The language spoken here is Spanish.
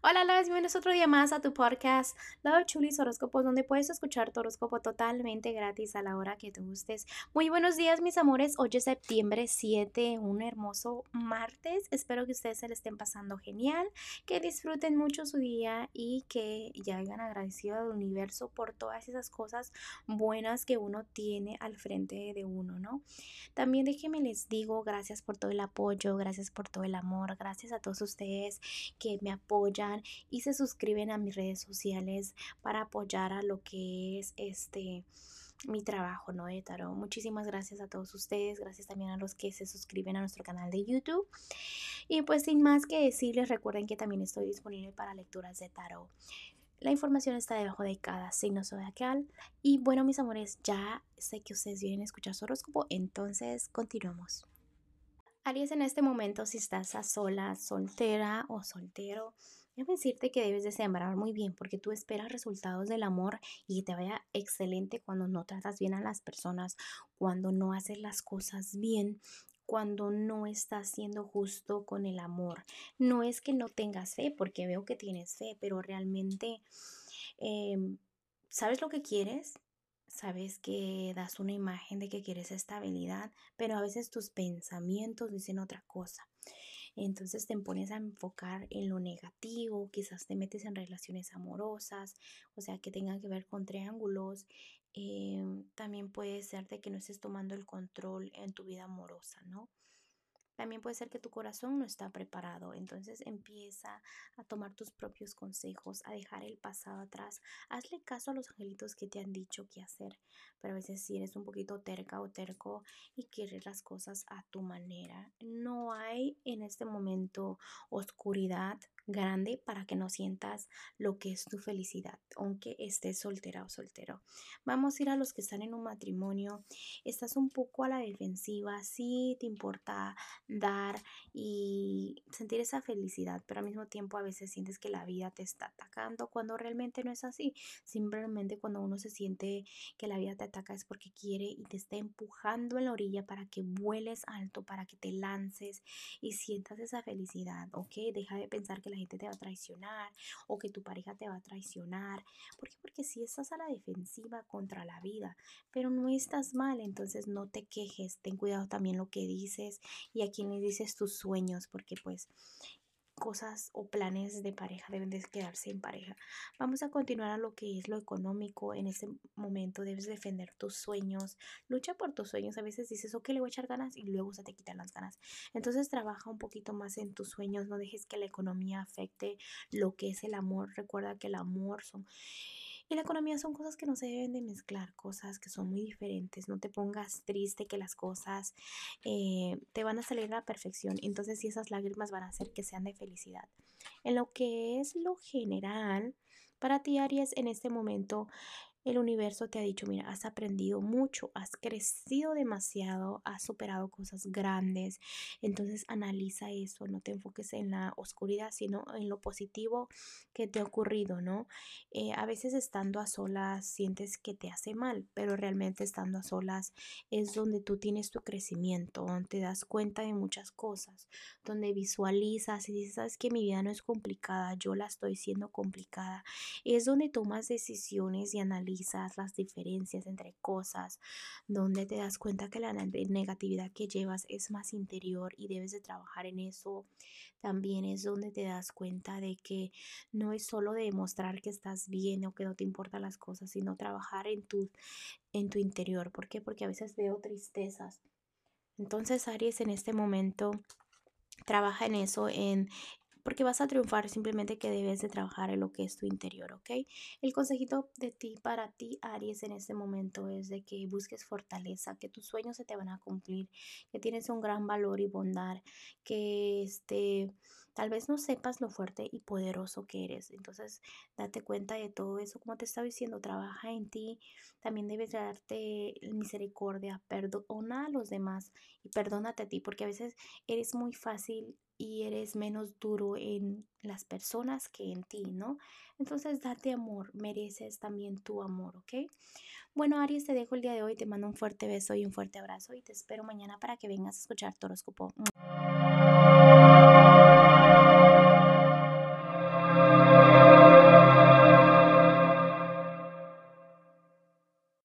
Hola, las bienvenidos otro día más a tu podcast Love Chulis Horóscopos, donde puedes escuchar tu horóscopo totalmente gratis a la hora que te gustes. Muy buenos días, mis amores. Hoy es septiembre 7, un hermoso martes. Espero que ustedes se le estén pasando genial, que disfruten mucho su día y que ya hayan agradecido al universo por todas esas cosas buenas que uno tiene al frente de uno, ¿no? También déjenme les digo gracias por todo el apoyo, gracias por todo el amor, gracias a todos ustedes que me apoyan y se suscriben a mis redes sociales para apoyar a lo que es este mi trabajo, ¿no? De tarot. Muchísimas gracias a todos ustedes, gracias también a los que se suscriben a nuestro canal de YouTube. Y pues sin más que decirles, recuerden que también estoy disponible para lecturas de tarot. La información está debajo de cada signo zodiacal. Y bueno, mis amores, ya sé que ustedes vienen a escuchar su horóscopo, entonces continuamos. Aries, en este momento, si estás a sola, soltera o soltero, Debo decirte que debes de sembrar muy bien porque tú esperas resultados del amor y te vaya excelente cuando no tratas bien a las personas, cuando no haces las cosas bien, cuando no estás siendo justo con el amor. No es que no tengas fe, porque veo que tienes fe, pero realmente em, sabes lo que quieres, sabes que das una imagen de que quieres estabilidad, pero a veces tus pensamientos dicen otra cosa. Entonces te pones a enfocar en lo negativo, quizás te metes en relaciones amorosas, o sea, que tengan que ver con triángulos. Em, también puede ser de que no estés tomando el control en tu vida amorosa, ¿no? También puede ser que tu corazón no está preparado, entonces empieza a tomar tus propios consejos, a dejar el pasado atrás. Hazle caso a los angelitos que te han dicho qué hacer, pero a veces si eres un poquito terca o terco y quieres las cosas a tu manera. No hay en este momento oscuridad grande para que no sientas lo que es tu felicidad, aunque estés soltera o soltero. Vamos a ir a los que están en un matrimonio. Estás un poco a la defensiva, sí te importa dar y sentir esa felicidad, pero al mismo tiempo a veces sientes que la vida te está atacando cuando realmente no es así. Simplemente cuando uno se siente que la vida te ataca es porque quiere y te está empujando en la orilla para que vueles alto, para que te lances y sientas esa felicidad, ¿ok? Deja de pensar que la gente te va a traicionar o que tu pareja te va a traicionar. Porque si estás a la defensiva contra la vida, pero no estás mal, entonces no te quejes, ten cuidado también lo que dices y a quién dices tus sueños, porque pues cosas o planes de pareja deben de quedarse en pareja. Vamos a continuar a lo que es lo económico. En este momento debes defender tus sueños. Lucha por tus sueños. A veces dices, ok, le voy a echar ganas y luego se te quitan las ganas. Entonces trabaja un poquito más en tus sueños. No dejes que la economía afecte lo que es el amor. Recuerda que el amor son y la economía son cosas que no se deben de mezclar, cosas que son muy diferentes. No te pongas triste que las cosas eh, te van a salir a la perfección. Entonces, si esas lágrimas van a hacer que sean de felicidad. En lo que es lo general, para ti, Aries, en este momento el universo te ha dicho, mira, has aprendido mucho, has crecido demasiado, has superado cosas grandes. Entonces analiza eso, no te enfoques en la oscuridad, sino en lo positivo que te ha ocurrido, ¿no? Eh, a veces estando a solas sientes que te hace mal, pero realmente estando a solas es donde tú tienes tu crecimiento, donde te das cuenta de muchas cosas, donde visualizas y dices, sabes que mi vida no es complicada, yo la estoy siendo complicada. Es donde tomas decisiones y analizas las diferencias entre cosas, donde te das cuenta que la negatividad que llevas es más interior y debes de trabajar en eso. También es donde te das cuenta de que no es solo demostrar que estás bien o que no te importan las cosas, sino trabajar en tu, en tu interior. ¿Por qué? Porque a veces veo tristezas. Entonces, Aries, en este momento trabaja en eso, en, porque vas a triunfar, simplemente que debes de trabajar en lo que es tu interior, ¿ok? El consejito de ti para ti, Aries, en este momento es de que busques fortaleza, que tus sueños se te van a cumplir, que tienes un gran valor y bondad, que este... Tal vez no sepas lo fuerte y poderoso que eres. Entonces, date cuenta de todo eso. Como te estaba diciendo, trabaja en ti. También debes darte misericordia. Perdona a los demás y perdónate a ti. Porque a veces eres muy fácil y eres menos duro en las personas que en ti, ¿no? Entonces date amor, mereces también tu amor, ¿ok? Bueno, Aries, te dejo el día de hoy, te mando un fuerte beso y un fuerte abrazo y te espero mañana para que vengas a escuchar tu horóscopo.